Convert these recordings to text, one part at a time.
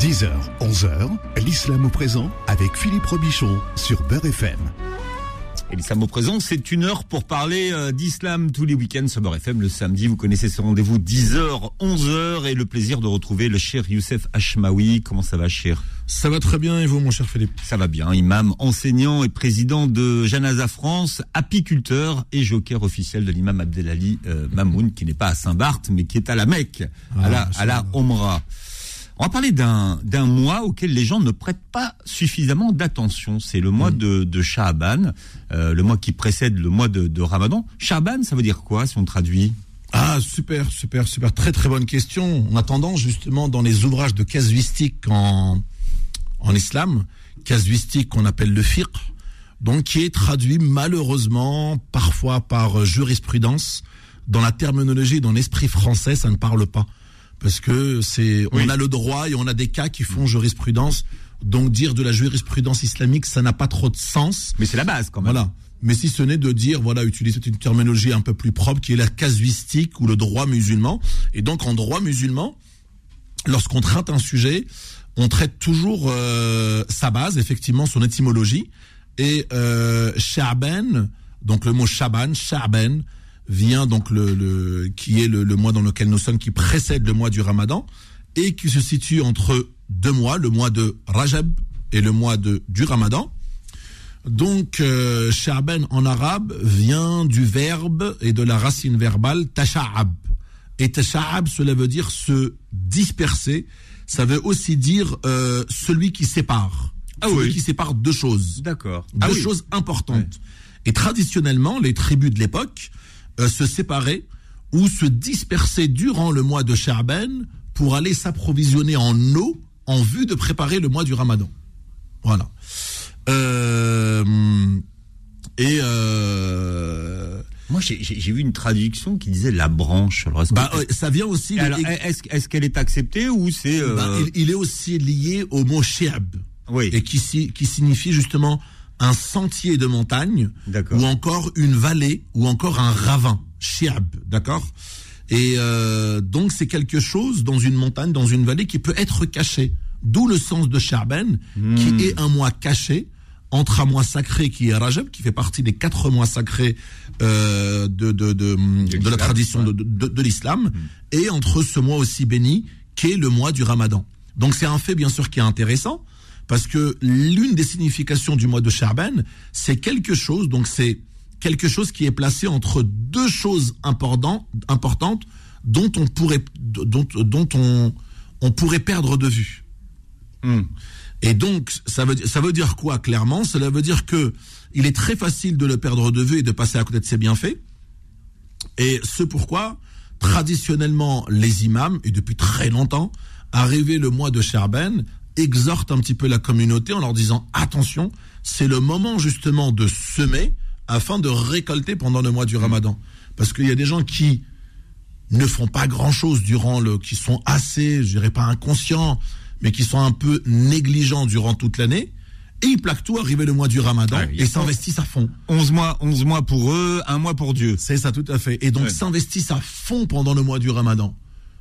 10h, 11h, l'islam au présent avec Philippe Robichon sur Beurre FM. Et l'islam au présent, c'est une heure pour parler euh, d'islam tous les week-ends sur Beurre FM le samedi. Vous connaissez ce rendez-vous 10h, 11h et le plaisir de retrouver le cher Youssef Hashmaoui. Comment ça va, cher? Ça va très bien et vous, mon cher Philippe? Ça va bien. Imam, enseignant et président de Janaza France, apiculteur et joker officiel de l'imam Abdelali euh, Mamoun, qui n'est pas à Saint-Barth, mais qui est à la Mecque, à Ah, la, à la. Omra. On va parler d'un d'un mois auquel les gens ne prêtent pas suffisamment d'attention. C'est le Mm. mois de, de Sha'aban, euh, le mois qui précède le mois de, de Ramadan. Sha'aban, ça veut dire quoi si on traduit? Ah, super, super, super. Très, très bonne question. On a tendance, justement, dans les ouvrages de casuistique en, en islam, casuistique qu'on appelle le fiqh, donc qui est traduit malheureusement parfois par jurisprudence. Dans la terminologie, dans l'esprit français, ça ne parle pas. Parce que c'est, on a le droit et on a des cas qui font jurisprudence. Donc dire de la jurisprudence islamique, ça n'a pas trop de sens. Mais c'est la base quand même. Voilà. Mais si ce n'est de dire, voilà, utiliser une terminologie un peu plus propre qui est la casuistique ou le droit musulman. Et donc, en droit musulman, lorsqu'on traite un sujet, on traite toujours euh, sa base, effectivement, son étymologie. Et euh, Sha'ban, donc le mot Shaban, Sha'ban, vient donc le, le qui est le, le mois dans lequel nous sommes, qui précède le mois du Ramadan et qui se situe entre deux mois, le mois de Rajab et le mois de du Ramadan. Donc, euh, Sha'ban en arabe vient du verbe et de la racine verbale tasha'ab. Et tasha'ab, cela veut dire se disperser. Ça veut aussi dire euh, celui qui sépare. Ah celui oui. qui sépare deux choses. D'accord. Deux Ah oui. choses importantes. Et traditionnellement, les tribus de l'époque euh, se séparaient ou se dispersaient durant le mois de Sha'ban pour aller s'approvisionner en eau en vue de préparer le mois du Ramadan. Voilà. Euh, et euh, Moi, j'ai- vu une traduction qui disait la branche. Alors, est-ce que- bah, ça vient aussi. Est-ce qu'elle est acceptée ou c'est euh, bah, il, il est aussi lié au mot Shi'ab oui et qui signifie justement un sentier de montagne ou encore une vallée ou encore un ravin. Shi'ab, d'accord? Et euh, donc c'est quelque chose dans une montagne, dans une vallée qui peut être caché. D'où le sens de Sha'ban, Hmm. qui est un mois caché entre un mois sacré qui est Rajab, qui fait partie des quatre mois sacrés euh, de, de, de, de la tradition de, de, de l'islam, et entre ce mois aussi béni qui est le mois du Ramadan. Donc c'est un fait bien sûr qui est intéressant, parce que l'une des significations du mois de Sha'ban, c'est quelque chose, donc c'est quelque chose qui est placé entre deux choses importantes, importantes dont on pourrait, dont, dont on, on pourrait perdre de vue. Hmm. Et donc, ça veut, ça veut dire quoi clairement? Cela veut dire que il est très facile de le perdre de vue et de passer à côté de ses bienfaits. Et ce pourquoi, traditionnellement, les imams, et depuis très longtemps, arrivé le mois de Sherben, exhortent un petit peu la communauté en leur disant attention, c'est le moment justement de semer afin de récolter pendant le mois du Ramadan. Parce qu'il y a des gens qui ne font pas grand chose durant le, qui sont assez, je dirais pas inconscients, mais qui sont un peu négligents durant toute l'année. Et ils plaquent tout arrivé le mois du Ramadan Ouais, et s'investissent à fond. 11 mois, 11 mois pour eux, un mois pour Dieu. C'est ça, tout à fait. Et donc Ouais. s'investissent à fond pendant le mois du Ramadan.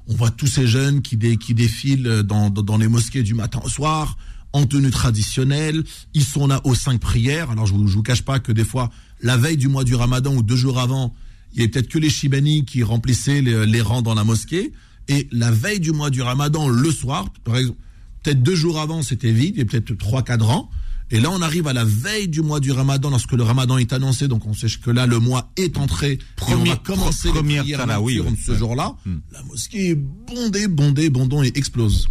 On voit tous ces jeunes qui, dé- qui défilent dans, les mosquées du matin au soir, en tenue traditionnelle. Ils sont là aux cinq prières. Alors je vous, vous cache pas que des fois, la veille du mois du Ramadan ou deux jours avant, il y avait peut-être que les Shibani qui remplissaient les, les rangs dans la mosquée. Et la veille du mois du Ramadan, le soir, peut-être deux jours avant, c'était vide, il y a peut-être trois, quatre rangs. Et là, on arrive à la veille du mois du Ramadan, lorsque le Ramadan est annoncé, donc on sait que là, le mois est entré. et on va commencer première les prières oui, oui. ce jour-là. Hmm. La mosquée est bondée, bondée, bondon et explose.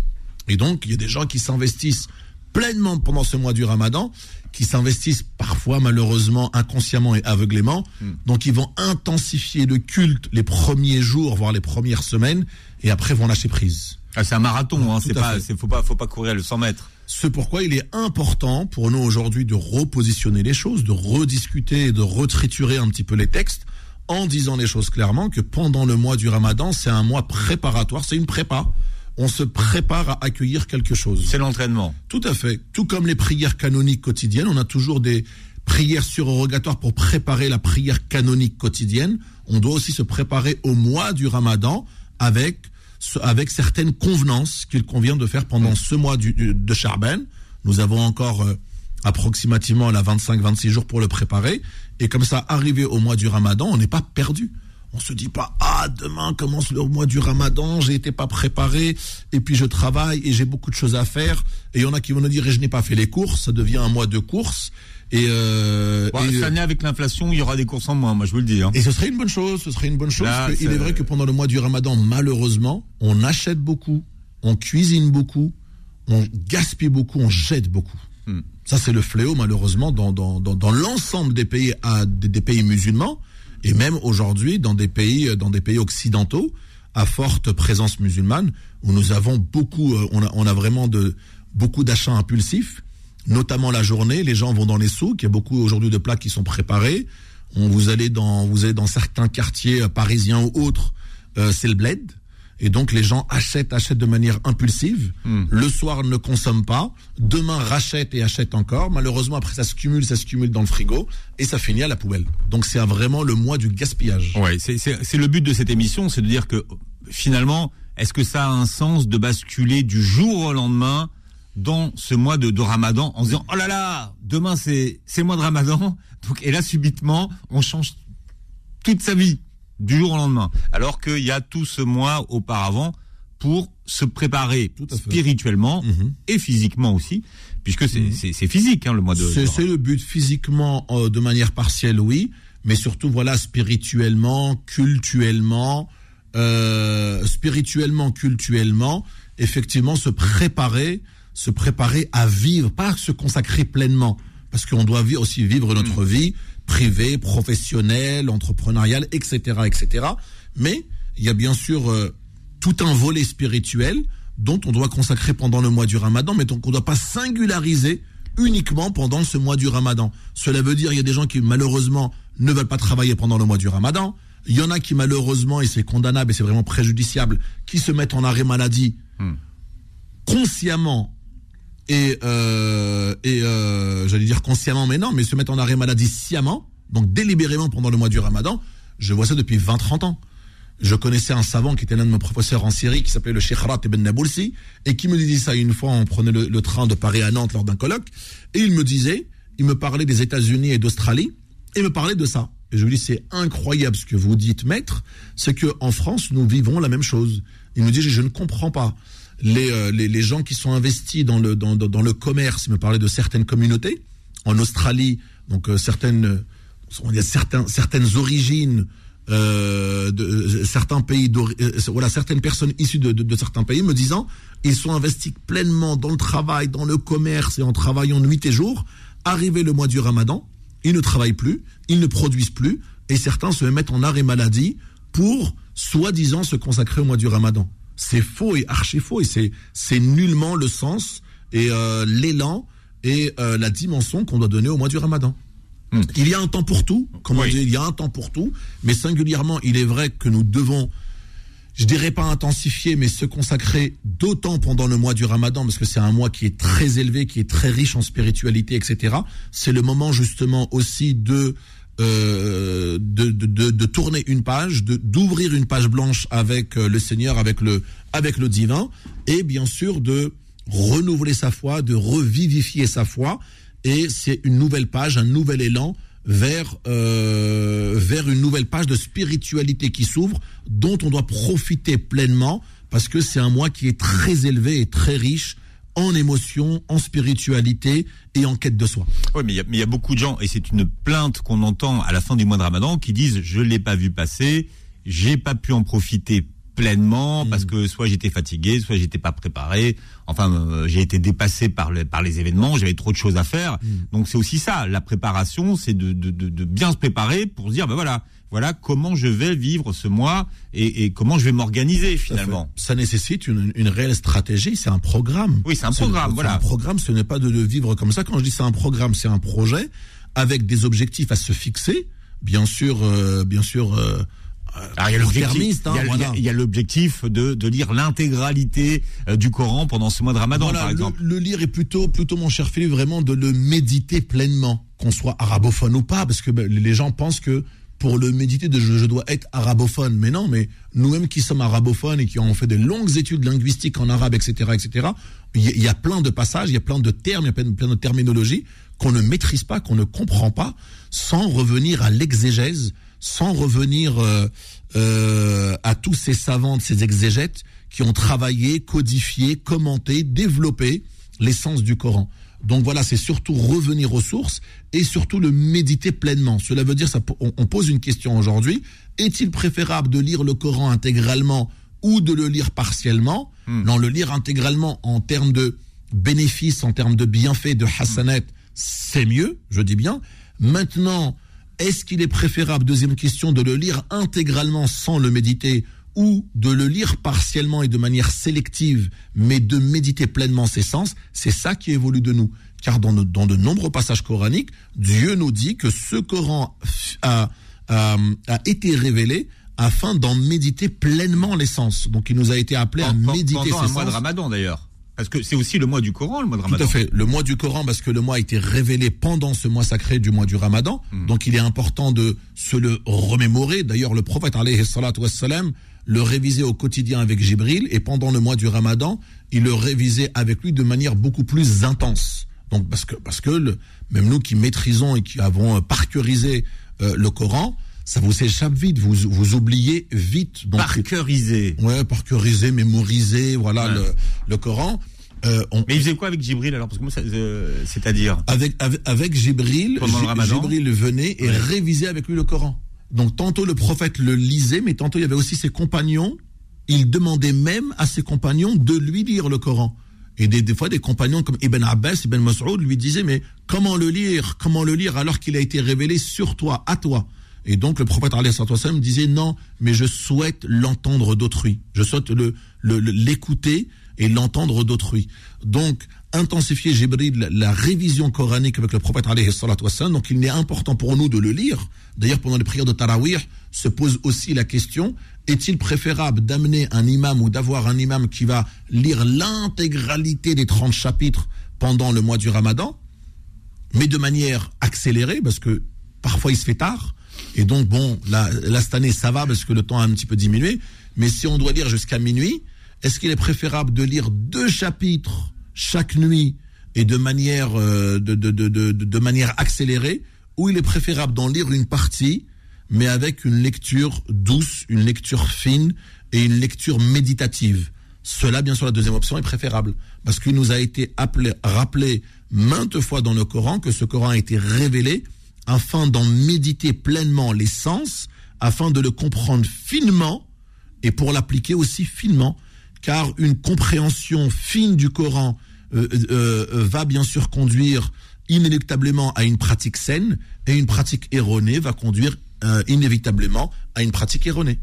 Et donc, il y a des gens qui s'investissent pleinement pendant ce mois du Ramadan, qui s'investissent parfois malheureusement inconsciemment et aveuglément. Hmm. Donc, ils vont intensifier le culte les premiers jours, voire les premières semaines, et après vont lâcher prise. Ah, c'est un marathon, hein, c'est pas, faut pas, faut pas courir le 100 mètres. C'est pourquoi il est important pour nous aujourd'hui de repositionner les choses, de rediscuter et de retriturer un petit peu les textes en disant les choses clairement que pendant le mois du Ramadan, c'est un mois préparatoire, c'est une prépa. On se prépare à accueillir quelque chose. C'est l'entraînement. Tout à fait. Tout comme les prières canoniques quotidiennes, on a toujours des prières surrogatoires pour préparer la prière canonique quotidienne. On doit aussi se préparer au mois du Ramadan avec avec certaines convenances qu'il convient de faire pendant ce mois du, de Charben. Nous avons encore euh, approximativement la 25-26 jours pour le préparer. Et comme ça, arrivé au mois du Ramadan, on n'est pas perdu. On se dit pas ah demain commence le mois du Ramadan, j'ai été pas préparé et puis je travaille et j'ai beaucoup de choses à faire et il y en a qui vont nous dire je n'ai pas fait les courses, ça devient un mois de courses et, euh, cette année avec l'inflation, il y aura des courses en moins, moi je vous le dis. Hein. Et ce serait une bonne chose, ce serait une bonne chose. il est vrai que pendant le mois du Ramadan, malheureusement, on achète beaucoup, on cuisine beaucoup, on gaspille beaucoup, on jette beaucoup. Hmm. Ça c'est le fléau malheureusement dans dans, dans, dans l'ensemble des pays à, des pays musulmans et même aujourd'hui dans des pays dans des pays occidentaux à forte présence musulmane où nous avons beaucoup euh, on a, on a vraiment de beaucoup d'achats impulsifs notamment la journée les gens vont dans les souks il y a beaucoup aujourd'hui de plats qui sont préparés on vous allez dans vous allez dans certains quartiers euh, parisiens ou autres euh, c'est le bled et donc les gens achètent, achètent de manière impulsive. Hmm. Le soir ne consomment pas. Demain rachètent et achètent encore. Malheureusement après ça se cumule, ça se cumule dans le frigo et ça finit à la poubelle. Donc c'est vraiment le mois du gaspillage. Ouais, c'est le but de cette émission, c'est de dire que finalement, est-ce que ça a un sens de basculer du jour au lendemain dans ce mois de, de Ramadan en se disant oh là là, demain c'est c'est le mois de Ramadan. Donc et là subitement on change toute sa vie du jour au lendemain. Alors qu'il y a tout ce mois auparavant pour se préparer spirituellement mhm. et physiquement aussi, puisque c'est mhm. physique hein, le mois de. C'est le but physiquement euh, de manière partielle, oui, mais surtout voilà spirituellement, cultuellement, euh, spirituellement, cultuellement, effectivement se préparer, se préparer à vivre, pas se consacrer pleinement, parce qu'on doit aussi vivre notre mhm. vie privé, professionnel, entrepreneurial, etc., etc. Mais il y a bien sûr euh, tout un volet spirituel dont on doit consacrer pendant le mois du Ramadan, mais donc on ne doit pas singulariser uniquement pendant ce mois du Ramadan. Cela veut dire il y a des gens qui malheureusement ne veulent pas travailler pendant le mois du Ramadan. Il y en a qui malheureusement, et c'est condamnable et c'est vraiment préjudiciable, qui se mettent en arrêt maladie hmm. consciemment et, euh, et euh, j'allais dire consciemment, mais non, mais se mettre en arrêt maladie sciemment, donc délibérément pendant le mois du ramadan, je vois ça depuis 20-30 ans. Je connaissais un savant qui était l'un de mes professeurs en Syrie, qui s'appelait le Sheikh ibn Naboulsi, et qui me disait ça une fois, on prenait le, train de Paris à Nantes lors d'un colloque, et il me disait, il me parlait des États-Unis et d'Australie, et me parlait de ça. Et je lui dis, c'est incroyable ce que vous dites, maître, c'est que en France, nous vivons la même chose. Il me dit, je ne comprends pas. Euh, les, les, gens qui sont investis dans le, dans, le commerce, il me parlait de certaines communautés, en Australie, donc euh, certaines, a certains, certaines origines, euh, de certains pays, voilà, certaines personnes issues de, de, certains pays me disant, ils sont investis pleinement dans le travail, dans le commerce et en travaillant nuit et jour. Arrivé le mois du Ramadan, ils ne travaillent plus, ils ne produisent plus, et certains se mettent en arrêt maladie pour soi-disant se consacrer au mois du Ramadan c'est faux et archi faux et c'est c'est nullement le sens et euh, l'élan et euh, la dimension qu'on doit donner au mois du Ramadan. Hmm. Il y a un temps pour tout, comme on dit, il y a un temps pour tout, mais singulièrement, il est vrai que nous devons, je dirais pas intensifier, mais se consacrer d'autant pendant le mois du Ramadan, parce que c'est un mois qui est très élevé, qui est très riche en spiritualité, etc. C'est le moment justement aussi de euh, de, de, de, tourner une page, de d'ouvrir une page blanche avec euh, le Seigneur, avec le avec le divin, et bien sûr de renouveler sa foi, de revivifier sa foi, et c'est une nouvelle page, un nouvel élan vers euh, vers une nouvelle page de spiritualité qui s'ouvre, dont on doit profiter pleinement, parce que c'est un mois qui est très élevé et très riche en émotion, en spiritualité et en quête de soi. Oui, mais il y, a beaucoup de gens, et c'est une plainte qu'on entend à la fin du mois de Ramadan, qui disent je l'ai pas vu passer, j'ai pas pu en profiter pleinement mm. parce que soit j'étais fatigué, soit j'étais pas préparé. Enfin, euh, j'ai été dépassé par, par les événements, j'avais trop de choses à faire. Mm. Donc c'est aussi ça, la préparation, c'est de, de, de, bien se préparer pour se dire ben voilà, voilà comment je vais vivre ce mois et, comment je vais m'organiser finalement. Ça nécessite une, réelle stratégie, c'est un programme. Oui, c'est un programme, voilà. Un programme, ce n'est pas de, vivre comme ça. Quand je dis c'est un programme, c'est un projet avec des objectifs à se fixer. Bien sûr, euh, bien sûr. Euh, il y a l'objectif de, de lire l'intégralité euh, du Coran pendant ce mois de Ramadan, par exemple. Le, lire est plutôt, plutôt mon cher Philippe, vraiment de le méditer pleinement, qu'on soit arabophone ou pas, parce que ben, les gens pensent que pour le méditer je, dois être arabophone. Mais non, mais nous-mêmes qui sommes arabophones et qui ont fait de longues études linguistiques en arabe, etc., etc., il y, a plein de passages, il y a plein de termes, il y a plein de terminologies qu'on ne maîtrise pas, qu'on ne comprend pas, sans revenir à l'exégèse, sans revenir euh, euh, à tous ces savants, ces exégètes qui ont travaillé, codifié, commenté, développé l'essence du Coran. Donc voilà, c'est surtout revenir aux sources et surtout le méditer pleinement. Cela veut dire, ça, on, pose une question aujourd'hui, est-il préférable de lire le Coran intégralement ou de le lire partiellement? Hmm. Non, le lire intégralement en termes de bénéfices, en termes de bienfaits, de hasanet, c'est mieux, je dis bien. Maintenant, est-ce qu'il est préférable, deuxième question, de le lire intégralement sans le méditer ou de le lire partiellement et de manière sélective, mais de méditer pleinement ses sens, c'est ça qui évolue de nous. Car dans, dans, de nombreux passages coraniques, Dieu nous dit que ce Coran a, a, été révélé afin d'en méditer pleinement l'essence. Donc il nous a été appelé à méditer pendant un mois de Ramadan d'ailleurs. Parce que c'est aussi le mois du Coran, le mois de Ramadan. Tout à fait. Le mois du Coran, parce que le mois a été révélé pendant ce mois sacré du mois du Ramadan. Hmm. Donc il est important de se le remémorer. D'ailleurs, le prophète, alayhi salatu wassalam, le révisait au quotidien avec Jibril et pendant le mois du Ramadan, il le révisait avec lui de manière beaucoup plus intense. Donc parce que parce que le, même nous qui maîtrisons et qui avons parcurisé euh, le Coran, ça vous échappe vite, vous vous oubliez vite. Donc, parcuriser. Ouais, parcuriser, mémoriser, voilà le, le Coran. Euh, Mais il faisait quoi avec Jibril alors? Parce que euh, c'est-à-dire? Avec, avec avec Jibril, Jibril venait et révisait avec lui le Coran. Donc tantôt le prophète le lisait, mais tantôt il y avait aussi ses compagnons. Il demandait même à ses compagnons de lui lire le Coran. Et des, fois, des compagnons comme Ibn Abbas, Ibn Mas'ud lui disaient, mais comment le lire? Comment le lire alors qu'il a été révélé sur toi, à toi? Et donc le prophète me disait, non, mais je souhaite l'entendre d'autrui. Je souhaite le l'écouter et l'entendre d'autrui. Donc, intensifier Jibril la, révision coranique avec le prophète alayhi donc il est important pour nous de le lire. D'ailleurs, pendant les prières de Tarawih, se pose aussi la question, est-il préférable d'amener un imam ou d'avoir un imam qui va lire l'intégralité des 30 chapitres pendant le mois du ramadan, mais de manière accélérée, parce que parfois il se fait tard, et donc bon, là, là cette année ça va parce que le temps a un petit peu diminué, mais si on doit lire jusqu'à minuit, est-ce qu'il est préférable de lire deux chapitres chaque nuit et de manière, euh, de, de, de, de, manière accélérée, ou il est préférable d'en lire une partie, mais avec une lecture douce, une lecture fine et une lecture méditative. Cela, bien sûr, la deuxième option est préférable, parce qu'il nous a été appelé, rappelé maintes fois dans le Coran que ce Coran a été révélé afin d'en méditer pleinement les sens, afin de le comprendre finement et pour l'appliquer aussi finement, car une compréhension fine du Coran euh, euh, euh, va bien sûr conduire inéluctablement à une pratique saine et une pratique erronée va conduire inévitablement à une pratique erronée.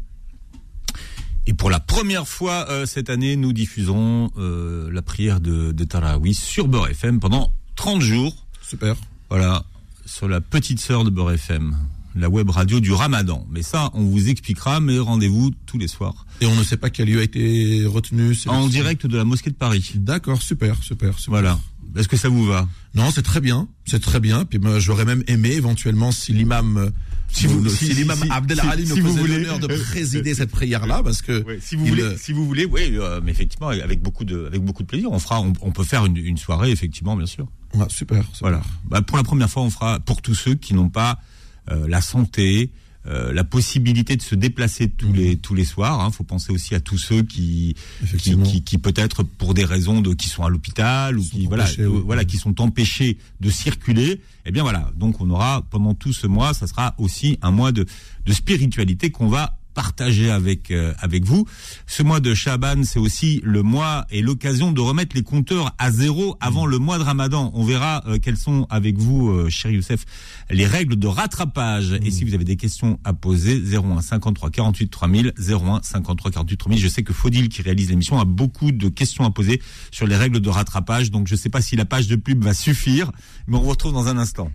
Et pour la première fois cette année, nous diffusons la prière de, de Tarawi sur Beurre FM pendant 30 jours. Super. Voilà, sur la petite sœur de Beurre FM la web radio du Ramadan. Mais ça, on vous expliquera, mais rendez-vous tous les soirs. Et on ne sait pas quel lieu a été retenu En direct de la mosquée de Paris. D'accord, super, super, super. Voilà. Est-ce que ça vous va? Non, c'est très bien, c'est très bien. Puis j'aurais même aimé éventuellement si l'imam, euh, si, vous, si, l'imam Abdel Ali nous faisait l'honneur de présider cette prière-là, parce que si vous voulez, si vous voulez, oui, euh, mais effectivement, avec beaucoup de, avec beaucoup de plaisir, on fera, on, peut faire une, une, soirée, effectivement, bien sûr. Ouais, super, Voilà. Bah, pour la première fois, on fera pour tous ceux qui n'ont pas euh, la santé, euh, la possibilité de se déplacer tous les mhm. tous les soirs. Il hein. faut penser aussi à tous ceux qui qui, qui, peut-être pour des raisons de qui sont à l'hôpital ou qui voilà voilà qui sont empêchés de circuler. Eh bien voilà. Donc on aura pendant tout ce mois, ça sera aussi un mois de de spiritualité qu'on va partager avec euh, avec vous. Ce mois de Shaban, c'est aussi le mois et l'occasion de remettre les compteurs à zéro avant le mois de Ramadan. On verra euh, quelles sont avec vous, euh, cher Youssef, les règles de rattrapage. Et si vous avez des questions à poser, 01 53 48 3000, 01 53 48 3000. Je sais que Faudil, qui réalise l'émission, a beaucoup de questions à poser sur les règles de rattrapage. Donc je ne sais pas si la page de pub va suffire, mais on vous retrouve dans un instant.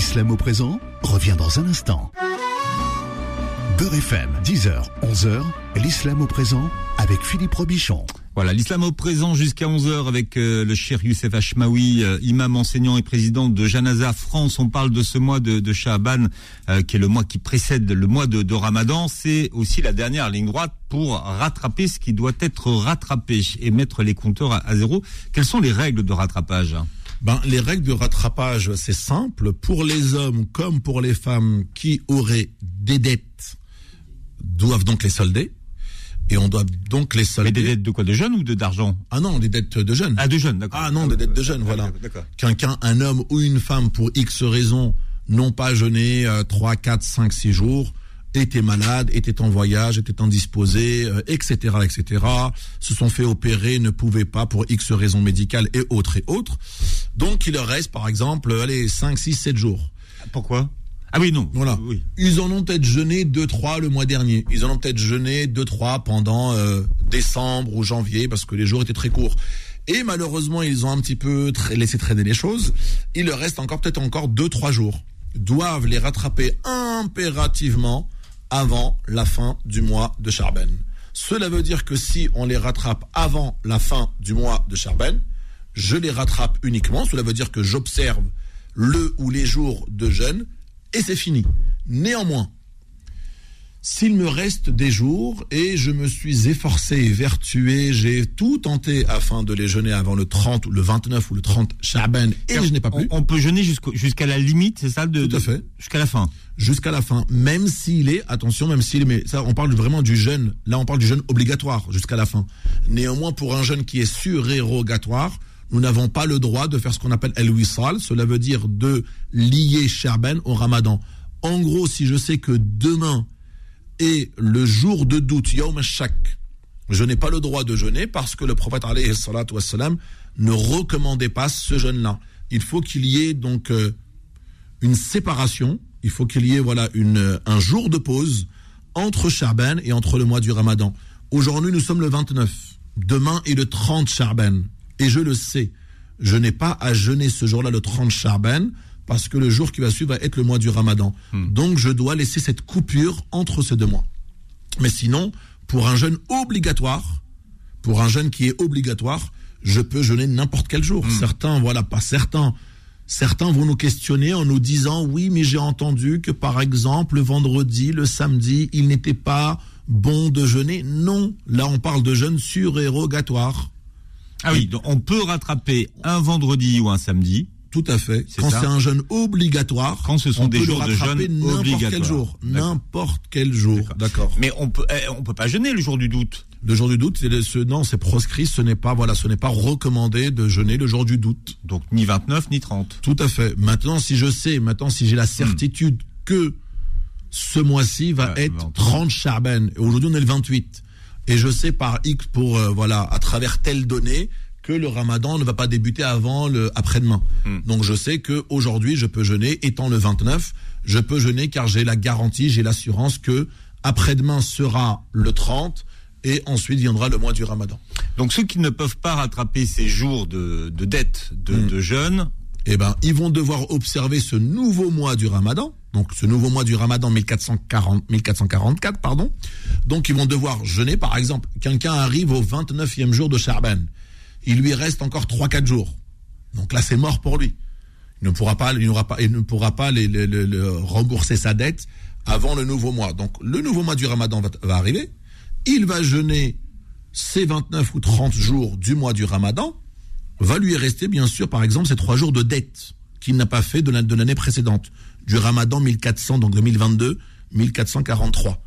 L'islam au présent revient dans un instant. Beurre FM, 10h, 11h, l'islam au présent avec Philippe Robichon. Voilà, l'islam au présent jusqu'à 11h avec euh, le cher Youssef Hachmaoui, euh, imam enseignant et président de Janaza France. On parle de ce mois de, de Sha'ban, euh, qui est le mois qui précède le mois de, de Ramadan. C'est aussi la dernière ligne droite pour rattraper ce qui doit être rattrapé et mettre les compteurs à, à zéro. Quelles sont les règles de rattrapage? Ben, les règles de rattrapage, c'est simple. Pour les hommes comme pour les femmes qui auraient des dettes, doivent donc les solder. Et on doit donc les solder. Mais des dettes de quoi De jeunes ou d'argent? Ah non, des dettes de jeunes. Ah, de jeunes, d'accord. Ah non, des dettes de jeunes, voilà. Quelqu'un, un homme ou une femme, pour X raisons, n'ont pas jeûné euh, 3, 4, 5, 6 jours, étaient malades, étaient en voyage, étaient indisposés, euh, etc., etc., se sont fait opérer, ne pouvaient pas pour X raisons médicales et autres et autres. Donc, il leur reste, par exemple, allez, 5, 6, 7 jours. Pourquoi? Ah oui, non. Voilà. Oui. Ils en ont peut-être jeûné 2 3 le mois dernier. Ils en ont peut-être jeûné 2 3 pendant euh, décembre ou janvier parce que les jours étaient très courts. Et malheureusement, ils ont un petit peu tra- laissé traîner les choses. Il leur reste encore peut-être encore 2 3 jours. Doivent les rattraper impérativement avant la fin du mois de Charben. Cela veut dire que si on les rattrape avant la fin du mois de Charben, je les rattrape uniquement. Cela veut dire que j'observe le ou les jours de jeûne et c'est fini. Néanmoins, s'il me reste des jours et je me suis efforcé vertué, j'ai tout tenté afin de les jeûner avant le 30 ou le 29 ou le 30 Shaban et je n'ai pas pu On, peut jeûner jusqu'à la limite, c'est ça de, Tout à fait. Jusqu'à la fin. jusqu'à la fin, même s'il est, attention, même s'il est, mais ça, on parle vraiment du jeûne, là on parle du jeûne obligatoire jusqu'à la fin. Néanmoins, pour un jeûne qui est surérogatoire, nous n'avons pas le droit de faire ce qu'on appelle el wisal, cela veut dire de lier Sherben au ramadan. En gros, si je sais que demain est le jour de doute, Yom Shak, je n'ai pas le droit de jeûner parce que le prophète wassalam, ne recommandait pas ce jeûne-là. Il faut qu'il y ait donc euh, une séparation, il faut qu'il y ait voilà une, un jour de pause entre Charben et entre le mois du Ramadan. Aujourd'hui, nous sommes le 29. Demain est le 30 Charben. Et je le sais, je n'ai pas à jeûner ce jour-là, le 30 Charben, parce que le jour qui va suivre va être le mois du Ramadan. Donc, je dois laisser cette coupure entre ces deux mois. Mais sinon, pour un jeûne obligatoire, pour un jeûne qui est obligatoire, je peux jeûner n'importe quel jour. Certains, voilà, pas certains. Certains vont nous questionner en nous disant oui, mais j'ai entendu que par exemple le vendredi, le samedi, il n'était pas bon de jeûner. Non, là on parle de jeûne surérogatoire. Ah oui, donc on peut rattraper un vendredi ou un samedi. Tout à fait. Quand c'est un jeûne obligatoire, Quand ce sont on des peut le jours de jeûne n'importe quel jour, n'importe quel jour. D'accord. Mais on peut, eh, on peut pas jeûner le jour du doute. Le jour du doute, c'est ce, non, c'est proscrit. Ce n'est pas voilà, ce n'est pas recommandé de jeûner le jour du doute. Donc ni 29 ni 30. Tout à fait. Maintenant, si je sais, maintenant, si j'ai la certitude que ce mois-ci va Ouais, être 28. 30 Charben, et aujourd'hui on est le 28, et je sais par X pour, euh, voilà, à travers telle donnée, que le ramadan ne va pas débuter avant le après-demain. Donc je sais que aujourd'hui je peux jeûner, étant le 29, je peux jeûner car j'ai la garantie, j'ai l'assurance que après-demain sera le 30, et ensuite viendra le mois du ramadan. Donc ceux qui ne peuvent pas rattraper ces jours de, de dette de, Mm. de jeûne, eh ben, ils vont devoir observer ce nouveau mois du Ramadan. Donc, ce nouveau mois du Ramadan 1440, 1444, pardon. Donc, ils vont devoir jeûner. Par exemple, quelqu'un arrive au 29e jour de Charban. Il lui reste encore 3-4 jours. Donc là, c'est mort pour lui. Il ne pourra pas, il n'aura pas, il ne pourra pas rembourser sa dette avant le nouveau mois. Donc, le nouveau mois du Ramadan va, arriver. Il va jeûner ces 29 ou 30 jours du mois du Ramadan va lui rester bien sûr par exemple ces trois jours de dette qu'il n'a pas fait de l'année précédente, du Ramadan 1400, donc 2022, 1443.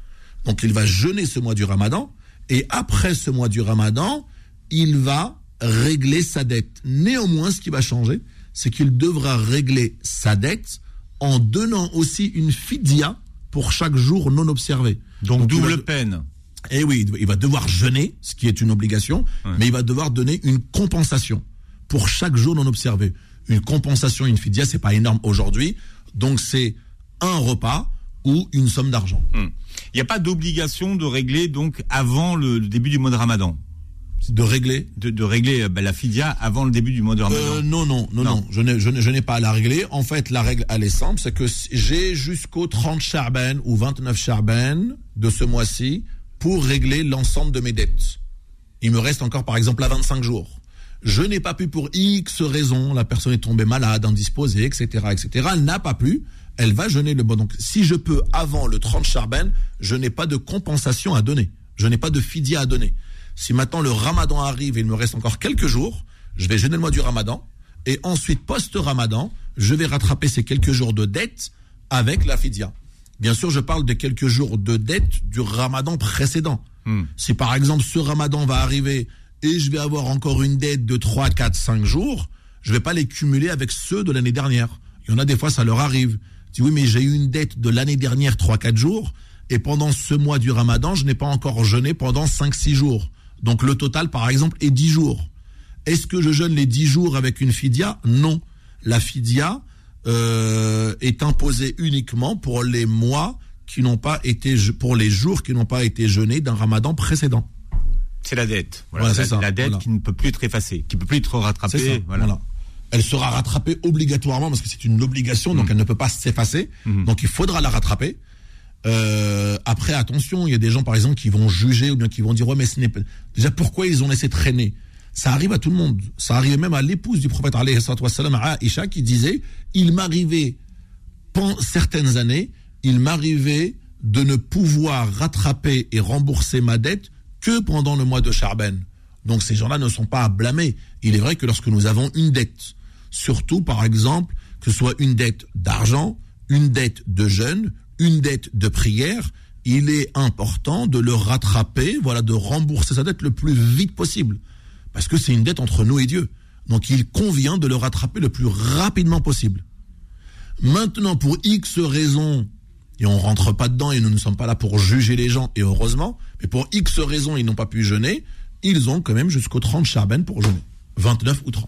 Donc il va jeûner ce mois du Ramadan, et après ce mois du Ramadan, il va régler sa dette. Néanmoins, ce qui va changer, c'est qu'il devra régler sa dette en donnant aussi une fidia pour chaque jour non observé. donc, va- double peine. eh oui, il va devoir jeûner, ce qui est une obligation, mais il va devoir donner une compensation pour chaque jour non observé. Une compensation, une fidia, c'est pas énorme aujourd'hui, donc c'est un repas ou une somme d'argent. Il n'y a pas d'obligation de régler donc avant le, le début du mois de Ramadan? De régler? De, de régler bah, la fidia avant le début du mois de Ramadan. Euh, non, non, non, Non. non, je n'ai, je n'ai, je n'ai pas à la régler. En fait, la règle, elle est simple, c'est que j'ai jusqu'au 30 Charben ou 29 Charben de ce mois-ci pour régler l'ensemble de mes dettes. Il me reste encore, par exemple, à 25 jours. Je n'ai pas pu pour X raisons, la personne est tombée malade, indisposée, etc., etc. Elle n'a pas pu, elle va jeûner le bon. Donc, si je peux avant le 30 Charben, je n'ai pas de compensation à donner. Je n'ai pas de fidia à donner. Si maintenant le ramadan arrive et il me reste encore quelques jours, je vais jeûner le mois du ramadan. Et ensuite, post-ramadan, je vais rattraper ces quelques jours de dette avec la fidia. Bien sûr, je parle de quelques jours de dette du ramadan précédent. Si par exemple ce ramadan va arriver et je vais avoir encore une dette de 3, 4, 5 jours, je vais pas les cumuler avec ceux de l'année dernière. Il y en a des fois, ça leur arrive. Tu dis, oui, mais j'ai eu une dette de l'année dernière 3, 4 jours et pendant ce mois du ramadan, je n'ai pas encore jeûné pendant 5, 6 jours. Donc le total, par exemple, est 10 jours. Est-ce que je jeûne les 10 jours avec une fidia? Non. La fidia euh, est imposée uniquement pour les mois qui n'ont pas été, pour les jours qui n'ont pas été jeûnés d'un ramadan précédent. C'est la dette. Voilà, Voilà, c'est la, ça, la dette voilà. qui ne peut plus être effacée, qui ne peut plus être rattrapée. Voilà. Elle sera rattrapée obligatoirement parce que c'est une obligation, donc elle ne peut pas s'effacer. Donc il faudra la rattraper. Euh, après, attention, il y a des gens, par exemple, qui vont juger ou bien qui vont dire, ouais, mais ce n'est pas... Déjà, pourquoi ils ont laissé traîner? Ça arrive à tout le monde. Ça arrive même à l'épouse du prophète, wassalam, à Aïcha, qui disait, il m'arrivait, pendant certaines années, il m'arrivait de ne pouvoir rattraper et rembourser ma dette que pendant le mois de Charben. Donc ces gens-là ne sont pas à blâmer. Il est vrai que lorsque nous avons une dette, surtout par exemple, que ce soit une dette d'argent, une dette de jeûne, une dette de prière, il est important de le rattraper, voilà, de rembourser sa dette le plus vite possible. Parce que c'est une dette entre nous et Dieu. Donc il convient de le rattraper le plus rapidement possible. Maintenant, pour X raisons, et on rentre pas dedans et nous ne sommes pas là pour juger les gens, et heureusement, mais pour X raisons, ils n'ont pas pu jeûner, ils ont quand même jusqu'au 30 Charben pour jeûner. 29 ou 30.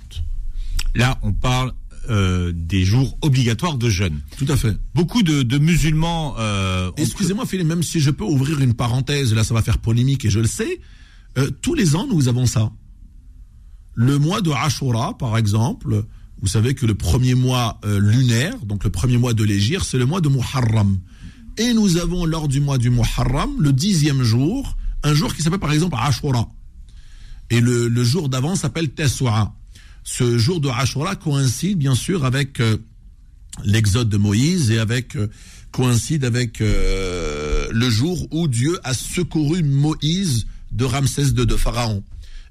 Là, on parle euh, des jours obligatoires de jeûne. Tout à fait. Beaucoup de, de musulmans. Euh, Excusez-moi, Philippe, même si je peux ouvrir une parenthèse, là ça va faire polémique et je le sais, euh, tous les ans nous avons ça. Le mois de Ashura, par exemple, vous savez que le premier mois lunaire, donc le premier mois de l'Égir, c'est le mois de Muharram. Et nous avons lors du mois du Muharram, le dixième jour, un jour qui s'appelle par exemple Ashura. Et le, le jour d'avant s'appelle Tessua. Ce jour de Ashura coïncide bien sûr avec euh, l'exode de Moïse et avec euh, coïncide avec euh, le jour où Dieu a secouru Moïse de Ramsès II de Pharaon.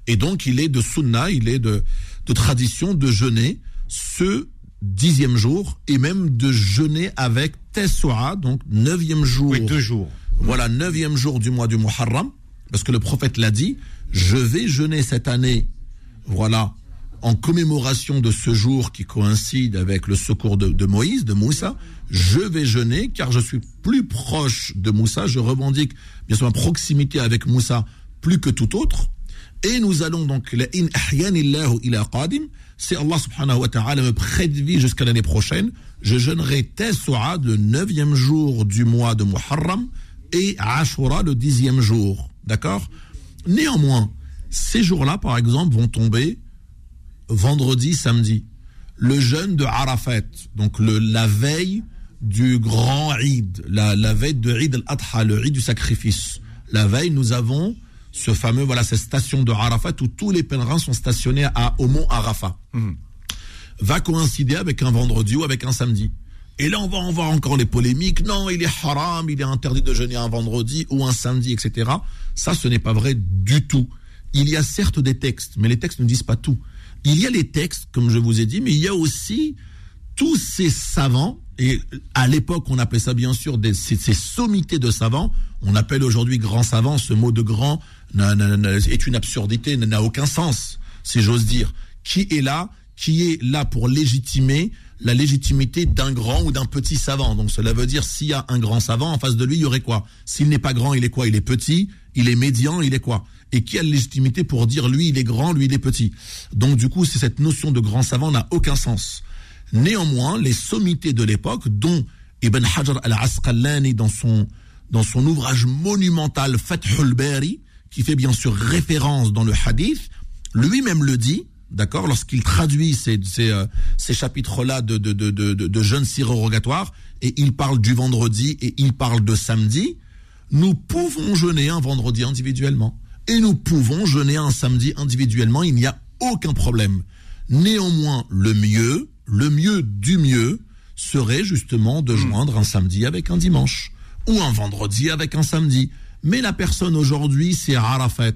Et donc il est de sunna, il est de, de tradition de jeûner ce dixième jour et même de jeûner avec Tessua, donc neuvième jour. Oui, deux jours. Voilà, neuvième jour du mois du Muharram, parce que le prophète l'a dit, je vais jeûner cette année, voilà, en commémoration de ce jour qui coïncide avec le secours de, de Moïse, de Moussa, je vais jeûner car je suis plus proche de Moussa, je revendique bien sûr ma proximité avec Moussa plus que tout autre. Et nous allons donc, si Allah subhanahu wa ta'ala me prête vie jusqu'à l'année prochaine, je jeûnerai Tessua le neuvième jour du mois de Muharram et Ashura le dixième jour. D'accord? Néanmoins, ces jours-là, par exemple, vont tomber vendredi, samedi. Le jeûne de Arafat, donc le, la veille du grand Eid, la, la veille de Eid al-Adha, le Eid du sacrifice. La veille, nous avons ce fameux, voilà, cette station de Arafat où tous les pèlerins sont stationnés à, au mont Arafat. Va coïncider avec un vendredi ou avec un samedi. Et là, on va en voir encore les polémiques. Non, il est haram, il est interdit de jeûner un vendredi ou un samedi, etc. Ça, ce n'est pas vrai du tout. Il y a certes des textes, mais les textes ne disent pas tout. Il y a les textes, comme je vous ai dit, mais il y a aussi tous ces savants, et à l'époque, on appelait ça bien sûr des, ces, ces sommités de savants. On appelle aujourd'hui grand savant. Ce mot de grand est une absurdité, n'a aucun sens, si j'ose dire. Qui est là Qui est là pour légitimer la légitimité d'un grand ou d'un petit savant? Donc cela veut dire s'il y a un grand savant en face de lui, il y aurait quoi? S'il n'est pas grand, il est quoi? Il est petit. Il est médian, il est quoi? Et qui a la légitimité pour dire lui, il est grand, lui, il est petit? Donc du coup, cette notion de grand savant n'a aucun sens. Néanmoins, les sommités de l'époque, dont Ibn Hajar al-Asqalani dans son, dans son ouvrage monumental Fathul Bari, qui fait bien sûr référence dans le hadith, lui-même le dit, d'accord, lorsqu'il traduit ces, euh, chapitres-là de, de, de, et il parle du vendredi et il parle de samedi, nous pouvons jeûner un vendredi individuellement. Et nous pouvons jeûner un samedi individuellement, il n'y a aucun problème. Néanmoins, le mieux, le mieux du mieux, serait justement de joindre un samedi avec un dimanche, ou un vendredi avec un samedi. Mais la personne aujourd'hui, c'est Arafat,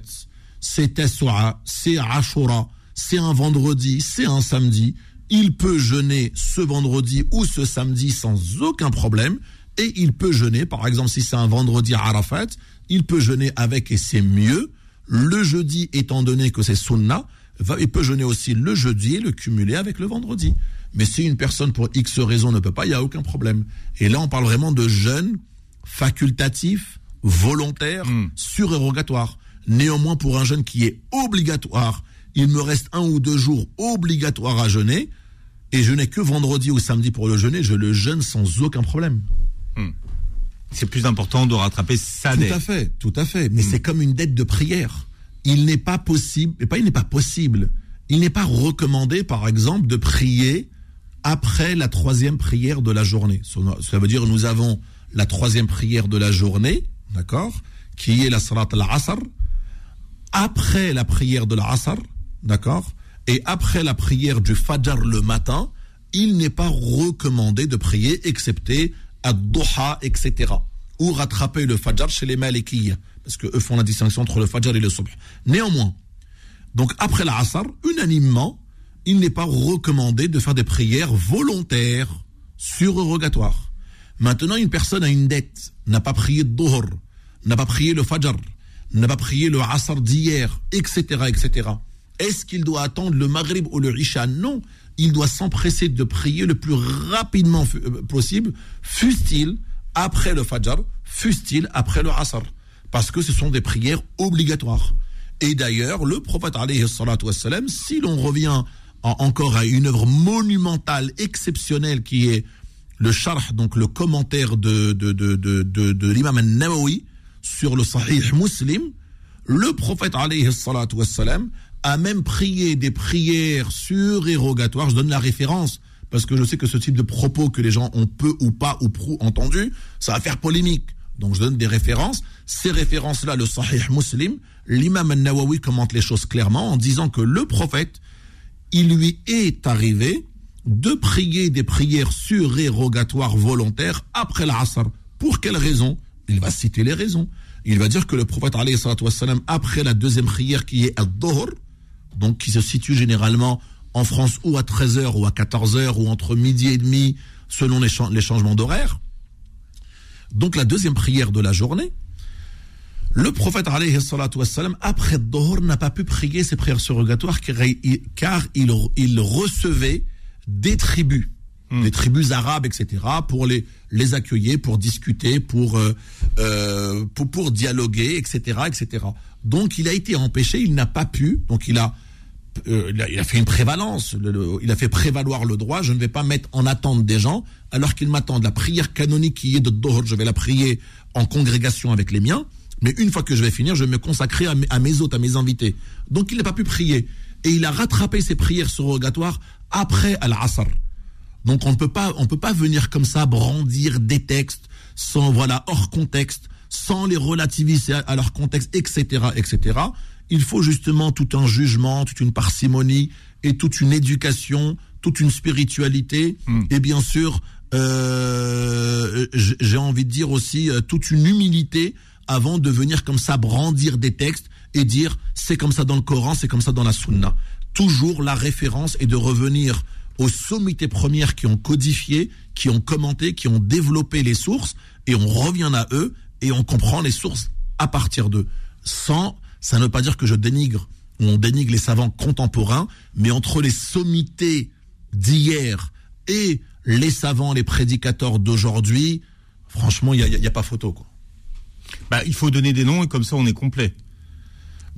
c'est Tessoa, c'est Ashura, c'est un vendredi, c'est un samedi. Il peut jeûner ce vendredi ou ce samedi sans aucun problème. Et il peut jeûner, par exemple, si c'est un vendredi Arafat, il peut jeûner avec et c'est mieux. Le jeudi, étant donné que c'est Sunna, il peut jeûner aussi le jeudi et le cumuler avec le vendredi. Mais si une personne pour X raison ne peut pas, il n'y a aucun problème. Et là, on parle vraiment de jeûne facultatif, volontaire, Hmm. surérogatoire. Néanmoins, pour un jeûne qui est obligatoire, il me reste un ou deux jours obligatoires à jeûner, et je n'ai que vendredi ou samedi pour le jeûner, je le jeûne sans aucun problème. C'est plus important de rattraper sa Tout dette. à fait, tout à fait. Mais c'est comme une dette de prière. Il n'est pas possible, et pas il n'est pas possible, il n'est pas recommandé, par exemple, de prier après la troisième prière de la journée. Ça veut dire nous avons la troisième prière de la journée, d'accord, qui est la salat al-asr, après la prière de l'asr, d'accord, et après la prière du fajr le matin, il n'est pas recommandé de prier, excepté ad-duha, etc. Ou rattraper le fajr chez les malikiyya, parce que eux font la distinction entre le fajr et le subh. Néanmoins, donc après l'asr, unanimement, il n'est pas recommandé de faire des prières volontaires, surrogatoires. Maintenant, une personne a une dette, n'a pas prié dhuhr, n'a pas prié le fajr, n'a pas prié le asr d'hier, etc., etc. Est-ce qu'il doit attendre le maghrib ou le isha? Non, il doit s'empresser de prier le plus rapidement euh, possible, fût-il après le fajr, fût-il après le asr, parce que ce sont des prières obligatoires. Et d'ailleurs, le prophète si l'on revient en- encore à une œuvre monumentale, exceptionnelle, qui est le sharh, donc le commentaire de, de, de, de, de, de l'imam al-Nawawi sur le sahih muslim, le prophète alayhi salatu wassalam a même prié des prières surérogatoires. Je donne la référence parce que je sais que ce type de propos que les gens ont peu ou pas ou prou entendu, ça va faire polémique. Donc je donne des références. Ces références-là, le Sahih Muslim, l'imam al-Nawawi commente les choses clairement en disant que le prophète, il lui est arrivé de prier des prières surérogatoires volontaires après l'Asr. Pour quelle raison? Il va citer les raisons. Il va dire que le prophète, après la deuxième prière qui est Ad-Dhuhr, donc qui se situe généralement en France ou à 13h ou à 14h ou entre midi et demi selon les, chan- les changements d'horaire. Donc la deuxième prière de la journée, le prophète wassalam, après Dhuhr, n'a pas pu prier ses prières surrogatoires car car il recevait des tribus, des tribus arabes, etc., pour les, les accueillir, pour discuter, pour, euh, euh, pour, pour dialoguer, etc., etc. Donc il a été empêché, il n'a pas pu, donc il a, euh, il a, il a fait une prévalence, le- le- il a fait prévaloir le droit, je ne vais pas mettre en attente des gens, alors qu'ils m'attendent. La prière canonique qui est de Dhuhr, je vais la prier en congrégation avec les miens, mais une fois que je vais finir, je vais me consacrer à mes, à mes hôtes, à mes invités. Donc il n'a pas pu prier. Et il a rattrapé ses prières surrogatoires après Al-Asr. Donc on ne peut pas, on peut pas venir comme ça brandir des textes sans voilà hors contexte, sans les relativiser à, à leur contexte, etc., etc. Il faut justement tout un jugement, toute une parcimonie et toute une éducation, toute une spiritualité et bien sûr, euh, j'ai envie de dire aussi euh, toute une humilité avant de venir comme ça brandir des textes et dire c'est comme ça dans le Coran, c'est comme ça dans la Sunna. Toujours la référence est de revenir aux sommités premières qui ont codifié, qui ont commenté, qui ont développé les sources, et on revient à eux et on comprend les sources à partir d'eux. Sans, ça ne veut pas dire que je dénigre ou on dénigre les savants contemporains, mais entre les sommités d'hier et les savants, les prédicateurs d'aujourd'hui, franchement, il n'y a pas photo. Quoi. Bah, il faut donner des noms et comme ça on est complet.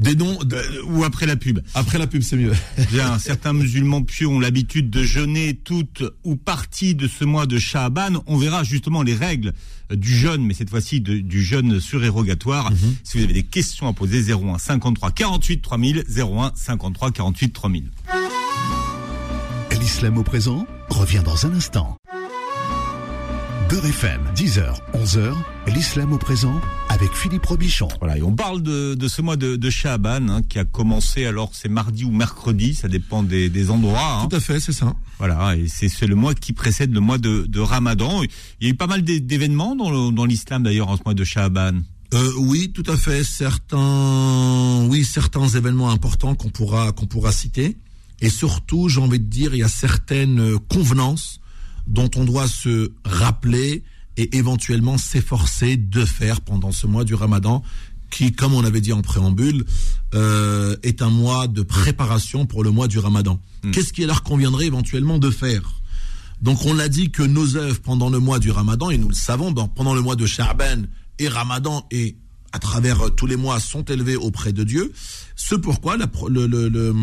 Des noms ou après la pub. Après la pub, c'est mieux. Bien, certains musulmans pieux ont l'habitude de jeûner toute ou partie de ce mois de Sha'ban. On verra justement les règles du jeûne, mais cette fois-ci du jeûne surérogatoire. Mhm. Si vous avez des questions à poser, 01 53 48 3000, 01 53 48 3000. L'islam au présent revient dans un instant. Beurre FM, 10h, 11h, l'islam au présent avec Philippe Robichon. Voilà, et on parle de, ce mois de, de Sha'ban hein, qui a commencé, alors c'est mardi ou mercredi, ça dépend des, endroits. Hein. Tout à fait, c'est ça. Voilà, et c'est le mois qui précède le mois de, Ramadan. Il y a eu pas mal d'événements dans l'islam d'ailleurs en ce mois de Sha'ban. Euh, oui, tout à fait. Certains, oui, certains événements importants qu'on pourra qu'on pourra citer. Et surtout, j'ai envie de dire, il y a certaines convenances dont on doit se rappeler et éventuellement s'efforcer de faire pendant ce mois du ramadan qui, comme on avait dit en préambule, euh, est un mois de préparation pour le mois du ramadan. Hmm. Qu'est-ce qui leur conviendrait éventuellement de faire? Donc on l'a dit que nos œuvres pendant le mois du ramadan, et nous le savons, pendant le mois de Charben et ramadan et à travers tous les mois sont élevés auprès de Dieu. Ce pourquoi le, le, le,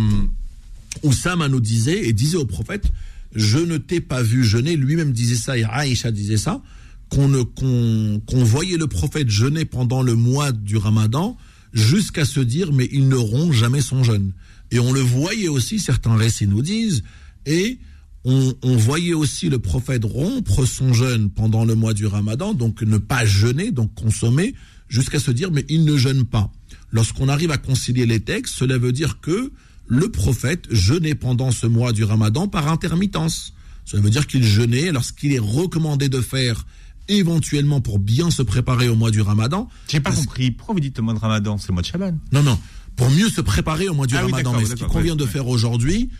Oussama nous disait et disait au prophète je ne t'ai pas vu jeûner. Lui-même disait ça et Aïcha disait ça. Qu'on voyait le prophète jeûner pendant le mois du ramadan jusqu'à se dire mais il ne rompt jamais son jeûne. Et on le voyait aussi, certains récits nous disent, et on, on, voyait aussi le prophète rompre son jeûne pendant le mois du ramadan, donc ne pas jeûner, donc consommer, jusqu'à se dire mais il ne jeûne pas. Lorsqu'on arrive à concilier les textes, cela veut dire que le prophète jeûnait pendant ce mois du ramadan par intermittence. Ça veut dire qu'il jeûnait lorsqu'il est recommandé de faire éventuellement pour bien se préparer au mois du ramadan. J'ai pas compris. Pourquoi vous dites le mois de ramadan? C'est le mois de Shaban Non, non. Pour mieux se préparer au mois du ah ramadan. Mais ce qu'il convient de faire aujourd'hui,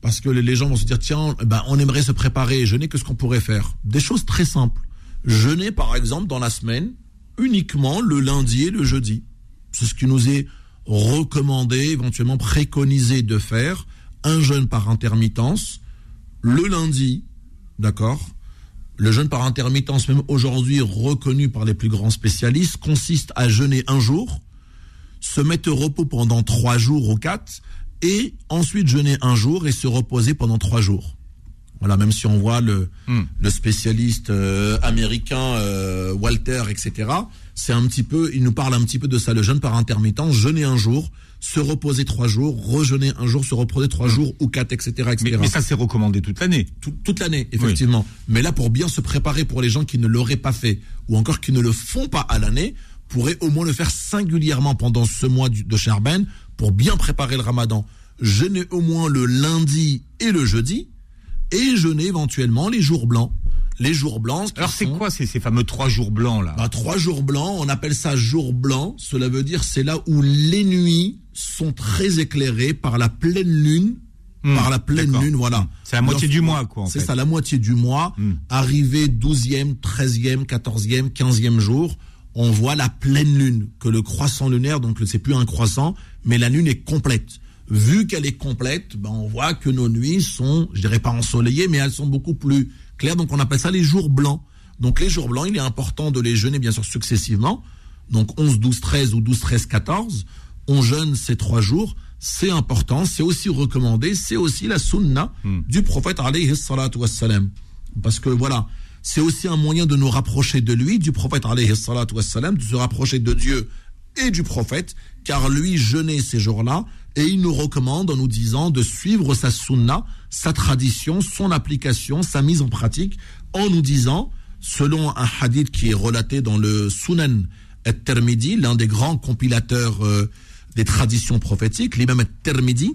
parce que les gens vont se dire, tiens, ben, on aimerait se préparer et jeûner, qu'est-ce qu'on pourrait faire? Des choses très simples. Jeûner, par exemple, dans la semaine, uniquement le lundi et le jeudi. C'est ce qui nous est recommander, éventuellement préconiser de faire un jeûne par intermittence le lundi, d'accord? Le jeûne par intermittence, même aujourd'hui reconnu par les plus grands spécialistes, consiste à jeûner un jour, se mettre au repos pendant trois jours ou quatre, et ensuite jeûner un jour et se reposer pendant trois jours. Voilà, même si on voit le, hmm. le spécialiste euh, américain euh, Walter, etc c'est un petit peu, il nous parle un petit peu de ça, le jeûne par intermittent, jeûner un jour, se reposer trois jours, rejeûner un jour, se reposer trois jours ou quatre, etc. Mais, ça, c'est recommandé toute l'année. toute l'année, effectivement. Mais là, pour bien se préparer pour les gens qui ne l'auraient pas fait, ou encore qui ne le font pas à l'année, pourraient au moins le faire singulièrement pendant ce mois de Cherben, pour bien préparer le ramadan. Jeûner au moins le lundi et le jeudi, et jeûner éventuellement les jours blancs les jours blancs. Alors c'est quoi ces, ces, fameux trois jours blancs là? Bah, Trois jours blancs, on appelle ça jours blancs. Cela veut dire c'est là où les nuits sont très éclairées par la pleine lune. Hmm, par la pleine lune, voilà. C'est la moitié du mois, quoi. C'est ça, la moitié du mois. Hmm. Arrivé 12e, 13e, 14e, 15e jour, on voit la pleine lune, que le croissant lunaire, donc c'est plus un croissant, mais la lune est complète. Vu qu'elle est complète, ben on voit que nos nuits sont, je dirais pas ensoleillées, mais elles sont beaucoup plus donc on appelle ça les jours blancs. Donc les jours blancs, il est important de les jeûner bien sûr successivement. Donc 11, 12, 13 ou 12, 13, 14. On jeûne ces trois jours. C'est important, c'est aussi recommandé, c'est aussi la sunna hmm. du prophète alayhi salatu wassalam. Parce que voilà, c'est aussi un moyen de nous rapprocher de lui, du prophète alayhi salatu wassalam, de se rapprocher de Dieu et du prophète, car lui jeûnait ces jours-là, et il nous recommande en nous disant de suivre sa sunna, sa tradition, son application, sa mise en pratique, en nous disant, selon un hadith qui est relaté dans le Sunan at-Tirmidhi, l'un des grands compilateurs euh, des traditions prophétiques, l'imam at-Tirmidhi,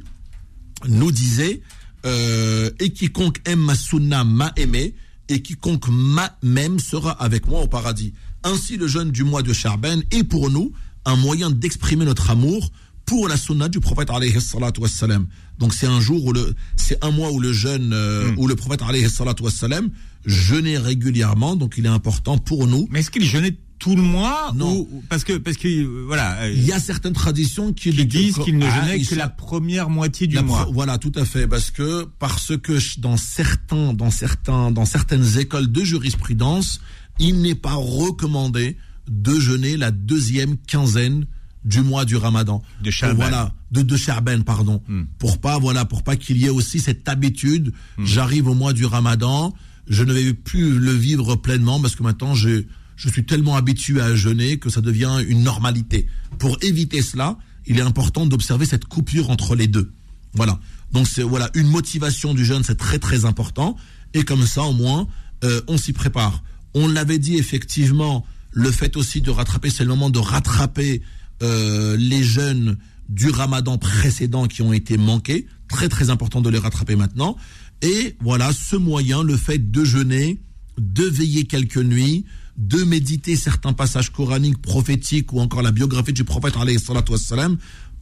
nous disait, euh, et quiconque aime ma sunna m'a aimé, et quiconque m'a même sera avec moi au paradis. Ainsi, le jeûne du mois de Charben est pour nous un moyen d'exprimer notre amour pour la sunna du prophète alayhi salatu wassalam. Donc c'est un jour où le c'est un mois où le jeûne euh, hmm. où le prophète alayhi salatu wassalam jeûnait régulièrement donc il est important pour nous. Mais est-ce qu'il jeûnait tout le mois Non, parce que parce que euh, voilà, euh, il y a certaines traditions qui, disent qu'il ne ah, jeûnait que la première moitié du mois. Voilà, tout à fait parce que parce que dans certains dans certains dans certaines écoles de jurisprudence, il n'est pas recommandé de jeûner la deuxième quinzaine du mois du Ramadan. De Sha'ban. Voilà, de de Sha'ban, pardon. Hmm. Pour pas voilà, pour pas qu'il y ait aussi cette habitude. J'arrive au mois du Ramadan, je ne vais plus le vivre pleinement parce que maintenant je je suis tellement habitué à jeûner que ça devient une normalité. Pour éviter cela, il est important d'observer cette coupure entre les deux. Voilà. Donc c'est voilà une motivation du jeûne, c'est très très important. Et comme ça, au moins, euh, on s'y prépare. On l'avait dit effectivement, le fait aussi de rattraper, c'est le moment de rattraper euh, les jeunes du Ramadan précédent qui ont été manqués. Très très important de les rattraper maintenant. Et voilà, ce moyen, le fait de jeûner, de veiller quelques nuits, de méditer certains passages coraniques, prophétiques ou encore la biographie du prophète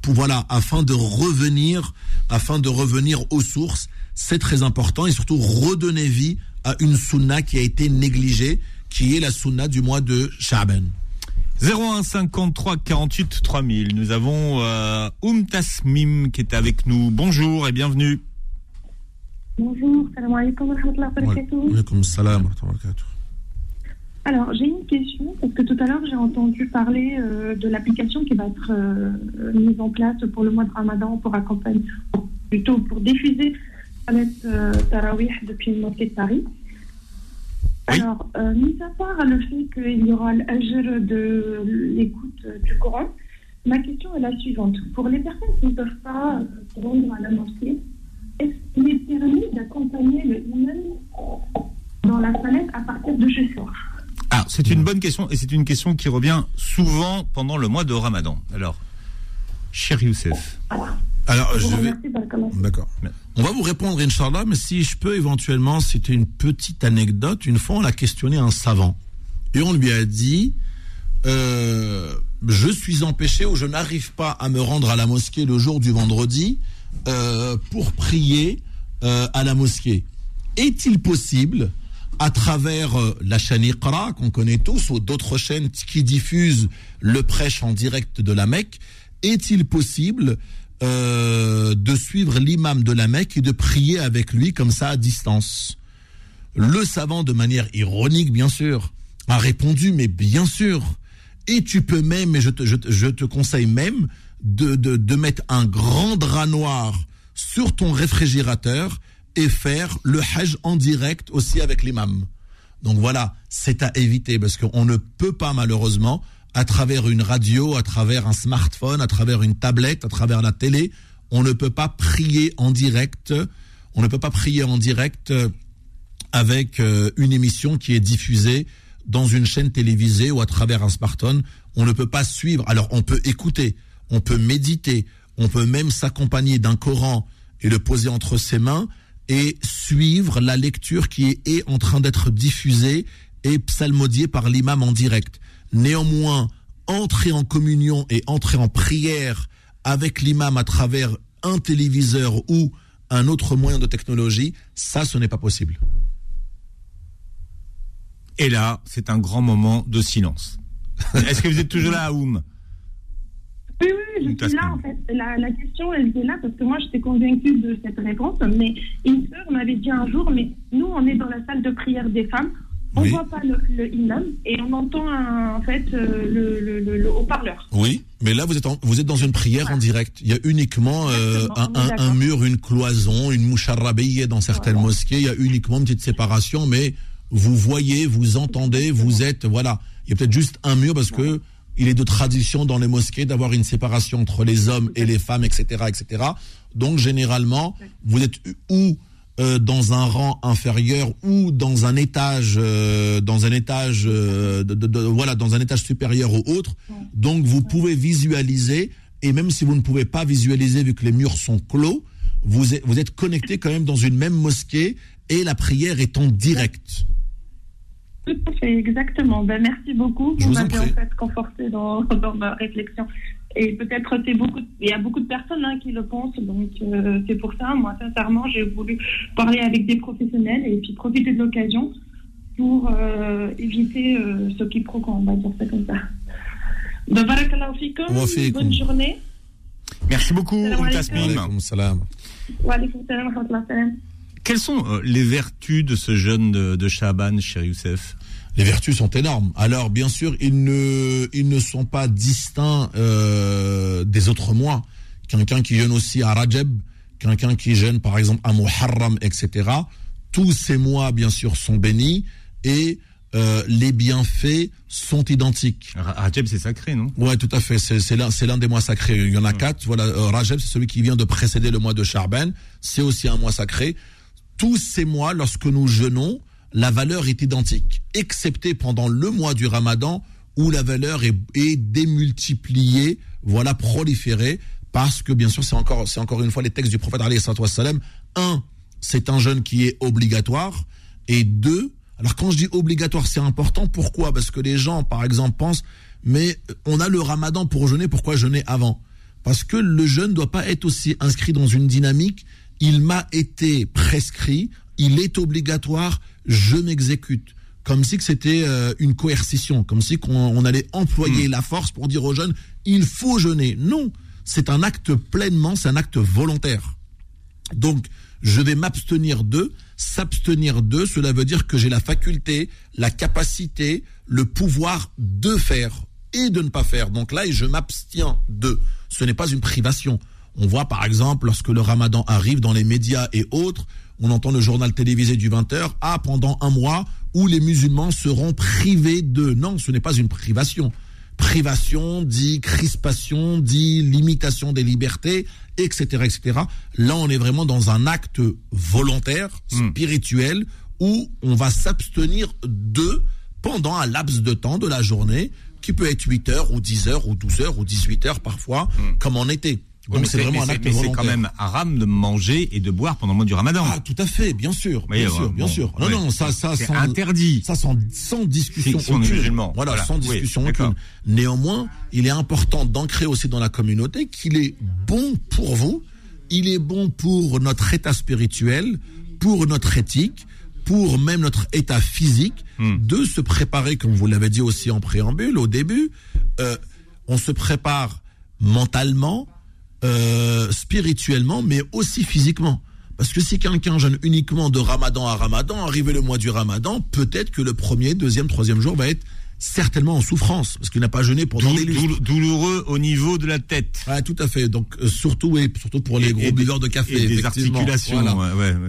pour voilà, afin de revenir, afin de revenir aux sources, c'est très important et surtout redonner vie à une sunna qui a été négligée, qui est la sunna du mois de Sha'ban. 01 53 48 3000. Nous avons euh, Oum Tasmim qui est avec nous. Bonjour et bienvenue. Bonjour, salam alaikum wa rahmatullahi wa barakatuh. Alaykoum salam wa rahmatullahi wa barakatuh. Alors, j'ai une question, parce que tout à l'heure, j'ai entendu parler euh, de l'application qui va être euh, mise en place pour le mois de Ramadan pour accompagner, plutôt pour diffuser la euh, Tarawih depuis une mosquée de Paris. Oui. Alors, euh, mis à part le fait qu'il y aura l'ajr de l'écoute euh, du Coran, ma question est la suivante. Pour les personnes qui ne peuvent pas euh, se rendre à la mosquée, est-ce qu'il est permis d'accompagner le imam dans la salette à partir de ce soir? Alors, c'est une bonne question et c'est une question qui revient souvent pendant le mois de Ramadan. Alors, cher Youssef, Alors, Je vous je vais. D'accord. On va vous répondre, Inch'Allah, mais si je peux éventuellement, c'était une petite anecdote. Une fois, on a questionné un savant. Et on lui a dit, euh, je suis empêché ou je n'arrive pas à me rendre à la mosquée le jour du vendredi euh, pour prier euh, à la mosquée. Est-il possible, à travers la chaîne Iqra, qu'on connaît tous, ou d'autres chaînes qui diffusent le prêche en direct de la Mecque, est-il possible euh, de suivre l'imam de la Mecque et de prier avec lui comme ça à distance Le savant, de manière ironique, bien sûr, a répondu, mais bien sûr. Et tu peux même, et je te, je te, conseille même, de, de, de mettre un grand drap noir sur ton réfrigérateur et faire le hajj en direct aussi avec l'imam. Donc voilà, c'est à éviter parce qu'on ne peut pas malheureusement, à travers une radio, à travers un smartphone, à travers une tablette, à travers la télé, on ne peut pas prier en direct. On ne peut pas prier en direct euh, avec euh, une émission qui est diffusée dans une chaîne télévisée ou à travers un smartphone. On ne peut pas suivre. Alors on peut écouter, on peut méditer, on peut même s'accompagner d'un Coran et le poser entre ses mains et suivre la lecture qui est, est en train d'être diffusée et psalmodiée par l'imam en direct. Néanmoins, entrer en communion et entrer en prière avec l'imam à travers un téléviseur ou un autre moyen de technologie, ça, ce n'est pas possible. et là, c'est un grand moment de silence. Est-ce que vous êtes toujours là, Oum Oui, oui, je suis là en fait. La, la question, elle est là parce que moi, j'étais convaincue de cette réponse. Mais une sœur m'avait dit un jour, mais nous, on est dans la salle de prière des femmes. On Oui. voit pas le, le imam et on entend un- en fait euh, le, le, le- le haut-parleur. Oui, mais là vous êtes en- vous êtes dans une prière en direct. Il y a uniquement euh, un, mur, une cloison, une moucharabeye dans certaines Voilà. mosquées. Il y a uniquement une petite séparation, mais vous voyez, vous entendez, vous êtes voilà. Il y a peut-être juste un mur parce que il est de tradition dans les mosquées d'avoir une séparation entre les hommes et les femmes, etc., etc. Donc généralement, vous êtes ou euh, dans un rang inférieur ou dans un étage, euh, dans un étage, euh, de, de- de- voilà, dans un étage supérieur au autre. Donc vous pouvez visualiser et même si vous ne pouvez pas visualiser vu que les murs sont clos, vous êtes, vous êtes connecté quand même dans une même mosquée et la prière est en direct. Tout à fait, exactement. Ben, merci beaucoup. Je Vous m'avez en fait conforté dans, dans ma réflexion. Et peut-être c'est beaucoup. Il y a beaucoup de personnes hein, qui le pensent, donc euh, c'est pour ça. Moi, sincèrement, j'ai voulu parler avec des professionnels et puis profiter de l'occasion pour euh, éviter euh, ce quiproquo, on va dire ça comme ça. Barakallahu. Bonne journée. Merci beaucoup. Tasmim. Salam. Quelles sont euh, les vertus de ce jeûne de, de Shaban, cher Youssef? Les vertus sont énormes. Alors, bien sûr, ils ne, ils ne sont pas distincts euh, des autres mois. Quelqu'un qui jeûne aussi à Rajab, quelqu'un qui jeûne par exemple à Muharram, etc. Tous ces mois, bien sûr, sont bénis et euh, les bienfaits sont identiques. Rajab, c'est sacré, non? Ouais, tout à fait. C'est l'un, c'est l'un des mois sacrés. Il y en a quatre. Voilà, euh, Rajab, c'est celui qui vient de précéder le mois de Charben. C'est aussi un mois sacré. Tous ces mois, lorsque nous jeûnons, la valeur est identique, excepté pendant le mois du Ramadan où la valeur est, démultipliée, voilà, proliférée, parce que bien sûr, c'est encore, c'est encore une fois les textes du prophète salam. Un, c'est un jeûne qui est obligatoire, et deux, alors quand je dis obligatoire, c'est important. Pourquoi? Parce que les gens, par exemple, pensent, mais on a le Ramadan pour jeûner, pourquoi jeûner avant? Parce que le jeûne ne doit pas être aussi inscrit dans une dynamique. Il m'a été prescrit, il est obligatoire, je m'exécute. Comme si c'était euh, une coercition, comme si qu'on allait employer hmm. la force pour dire aux jeunes, il faut jeûner. Non, c'est un acte pleinement, c'est un acte volontaire. Donc, je vais m'abstenir d'eux. S'abstenir d'eux, cela veut dire que j'ai la faculté, la capacité, le pouvoir de faire et de ne pas faire. Donc là, je m'abstiens d'eux. Ce n'est pas une privation. On voit par exemple, lorsque le ramadan arrive dans les médias et autres, on entend le journal télévisé du 20h, ah, pendant un mois où les musulmans seront privés de... Non, ce n'est pas une privation. Privation dit crispation, dit limitation des libertés, etc., etc. Là, on est vraiment dans un acte volontaire, hmm. spirituel, où on va s'abstenir de pendant un laps de temps de la journée, qui peut être 8 heures ou 10 heures ou 12 heures ou 18 heures parfois, hmm. comme en été. Donc c'est vraiment un acte c'est quand même haram de manger et de boire pendant le mois du Ramadan. Ah, tout à fait, bien sûr, bien sûr, bien sûr. Non, non, ça, ça, c'est interdit. Ça, sans, sans discussion aucune. Voilà, sans discussion aucune. Néanmoins, il est important d'ancrer aussi dans la communauté qu'il est bon pour vous, il est bon pour notre état spirituel, pour notre éthique, pour même notre état physique, hmm. de se préparer, comme vous l'avez dit aussi en préambule au début. Euh, on se prépare mentalement, euh, spirituellement, mais aussi physiquement. Parce que si quelqu'un jeûne uniquement de ramadan à ramadan, arrivé le mois du ramadan, peut-être que le premier, deuxième, troisième jour va être certainement en souffrance, parce qu'il n'a pas jeûné pendant des Douloureux au niveau de la tête. Ouais, tout à fait. Donc euh, surtout surtout pour les gros buveurs de café. Et des articulations.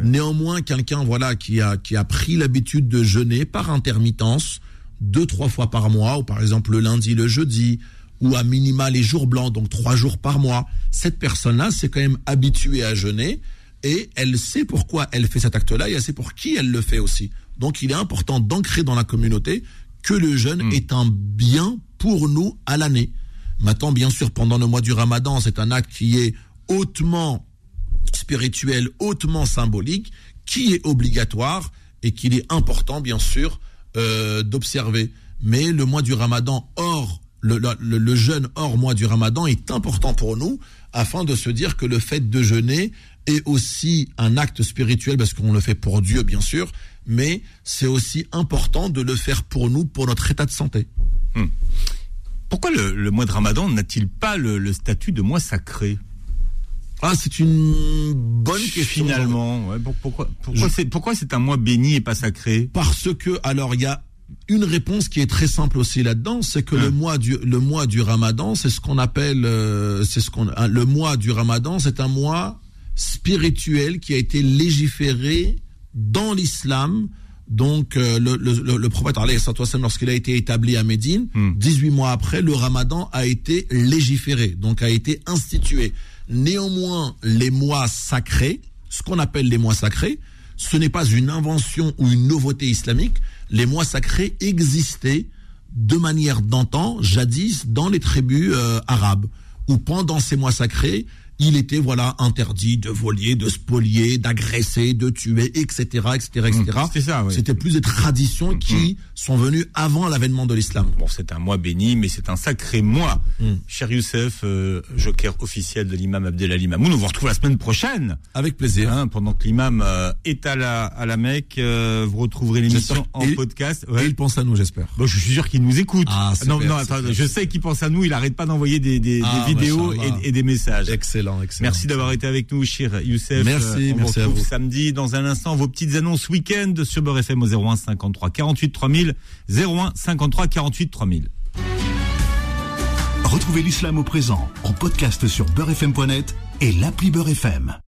Néanmoins, quelqu'un voilà qui a qui a pris l'habitude de jeûner par intermittence deux trois fois par mois, ou par exemple le lundi, le jeudi, ou à minima les jours blancs, donc trois jours par mois, cette personne-là s'est quand même habituée à jeûner et elle sait pourquoi elle fait cet acte-là et elle sait pour qui elle le fait aussi. Donc il est important d'ancrer dans la communauté que le jeûne hmm. est un bien pour nous à l'année. Maintenant, bien sûr, pendant le mois du ramadan, c'est un acte qui est hautement spirituel, hautement symbolique, qui est obligatoire et qu'il est important, bien sûr, euh, d'observer. Mais le mois du ramadan hors le, jeûne hors mois du ramadan est important pour nous afin de se dire que le fait de jeûner est aussi un acte spirituel parce qu'on le fait pour Dieu bien sûr, mais c'est aussi important de le faire pour nous, pour notre état de santé. Hmm. Pourquoi le, mois de ramadan n'a-t-il pas le, statut de mois sacré? Ah, c'est une bonne question. Finalement, pourquoi, pourquoi c'est un mois béni et pas sacré? Parce que, alors, il y a une réponse qui est très simple aussi là-dedans, c'est que le hein. mois du le mois du Ramadan, c'est ce qu'on appelle euh, c'est ce qu'on le mois du Ramadan, c'est un mois spirituel qui a été légiféré dans l'islam. Donc euh, le, le, le, prophète lorsqu'il a été établi à Médine, 18 hmm. mois après, le Ramadan a été légiféré, donc a été institué. Néanmoins, les mois sacrés, ce qu'on appelle les mois sacrés, ce n'est pas une invention ou une nouveauté islamique, les mois sacrés existaient de manière d'antan, jadis, dans les tribus euh, arabes, où pendant ces mois sacrés, il était voilà interdit de voler, de spolier, d'agresser, de tuer, etc., etc., etc. C'était plus des traditions mm, qui mm. sont venues avant l'avènement de l'islam. Bon, c'est un mois béni, mais c'est un sacré mois. Mm. Cher Youssef, euh, joker officiel de l'imam Abdelali Mamoun, on vous retrouve la semaine prochaine. Avec plaisir. Hein, pendant que l'imam euh, est à la, à la Mecque, euh, vous retrouverez l'émission en podcast. Et il pense à nous, j'espère. Bon, je suis sûr qu'il nous écoute. Ah, non, non, attends, je sais qu'il pense à nous. Il arrête pas d'envoyer des, des, ah, vidéos et, et, des messages. Excellent. Excellent, excellent. Merci d'avoir été avec nous, Chir Youssef. Merci, on merci vous à retrouve vous. samedi dans un instant vos petites annonces week-end sur Beurre FM au 01 53 48 3000 01 53 48 3000. Retrouvez l'islam au présent en podcast sur beurrefm.net et l'appli Beurre FM.